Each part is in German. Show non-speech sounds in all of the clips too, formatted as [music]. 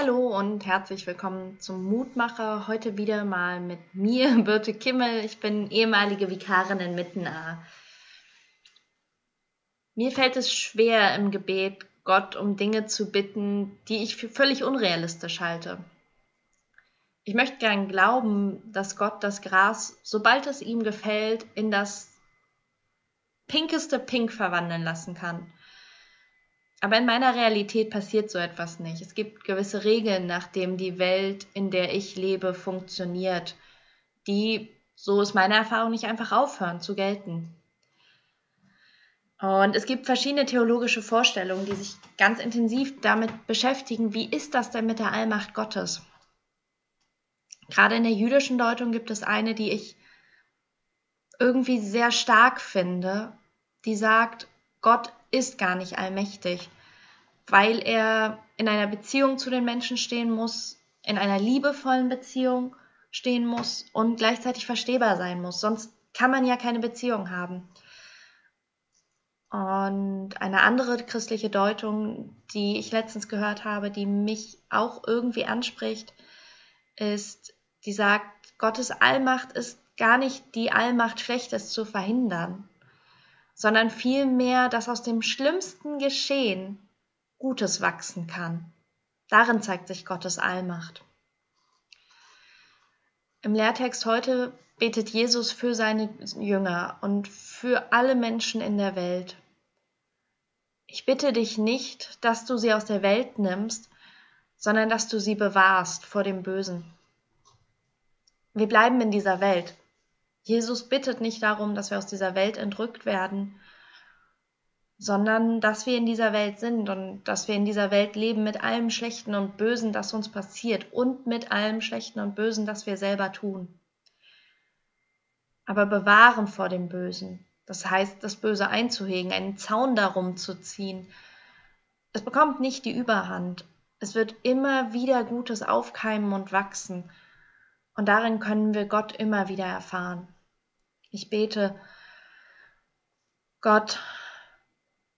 Hallo und herzlich willkommen zum Mutmacher. Heute wieder mal mit mir, [laughs] Birte Kimmel. Ich bin ehemalige Vikarin in Mittenaar. Mir fällt es schwer im Gebet, Gott um Dinge zu bitten, die ich für völlig unrealistisch halte. Ich möchte gern glauben, dass Gott das Gras, sobald es ihm gefällt, in das pinkeste Pink verwandeln lassen kann. Aber in meiner Realität passiert so etwas nicht. Es gibt gewisse Regeln, nach denen die Welt, in der ich lebe, funktioniert, die, so ist meine Erfahrung, nicht einfach aufhören zu gelten. Und es gibt verschiedene theologische Vorstellungen, die sich ganz intensiv damit beschäftigen, wie ist das denn mit der Allmacht Gottes? Gerade in der jüdischen Deutung gibt es eine, die ich irgendwie sehr stark finde, die sagt, Gott ist gar nicht allmächtig, weil er in einer Beziehung zu den Menschen stehen muss, in einer liebevollen Beziehung stehen muss und gleichzeitig verstehbar sein muss. Sonst kann man ja keine Beziehung haben. Und eine andere christliche Deutung, die ich letztens gehört habe, die mich auch irgendwie anspricht, ist, die sagt, Gottes Allmacht ist gar nicht die Allmacht, Schlechtes zu verhindern, sondern vielmehr, dass aus dem schlimmsten Geschehen Gutes wachsen kann. Darin zeigt sich Gottes Allmacht. Im Lehrtext heute betet Jesus für seine Jünger und für alle Menschen in der Welt. Ich bitte dich nicht, dass du sie aus der Welt nimmst, sondern dass du sie bewahrst vor dem Bösen. Wir bleiben in dieser Welt, Jesus bittet nicht darum, dass wir aus dieser Welt entrückt werden, sondern dass wir in dieser Welt sind und dass wir in dieser Welt leben mit allem Schlechten und Bösen, das uns passiert und mit allem Schlechten und Bösen, das wir selber tun. Aber bewahren vor dem Bösen, das heißt, das Böse einzuhegen, einen Zaun darum zu ziehen. Es bekommt nicht die Überhand. Es wird immer wieder Gutes aufkeimen und wachsen. Und darin können wir Gott immer wieder erfahren. Ich bete, Gott,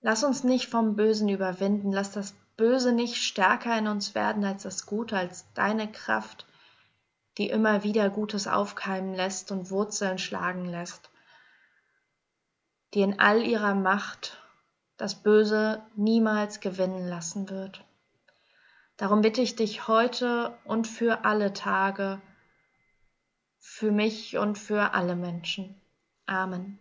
lass uns nicht vom Bösen überwinden, lass das Böse nicht stärker in uns werden als das Gute, als deine Kraft, die immer wieder Gutes aufkeimen lässt und Wurzeln schlagen lässt, die in all ihrer Macht das Böse niemals gewinnen lassen wird. Darum bitte ich dich heute und für alle Tage, für mich und für alle Menschen. Amen.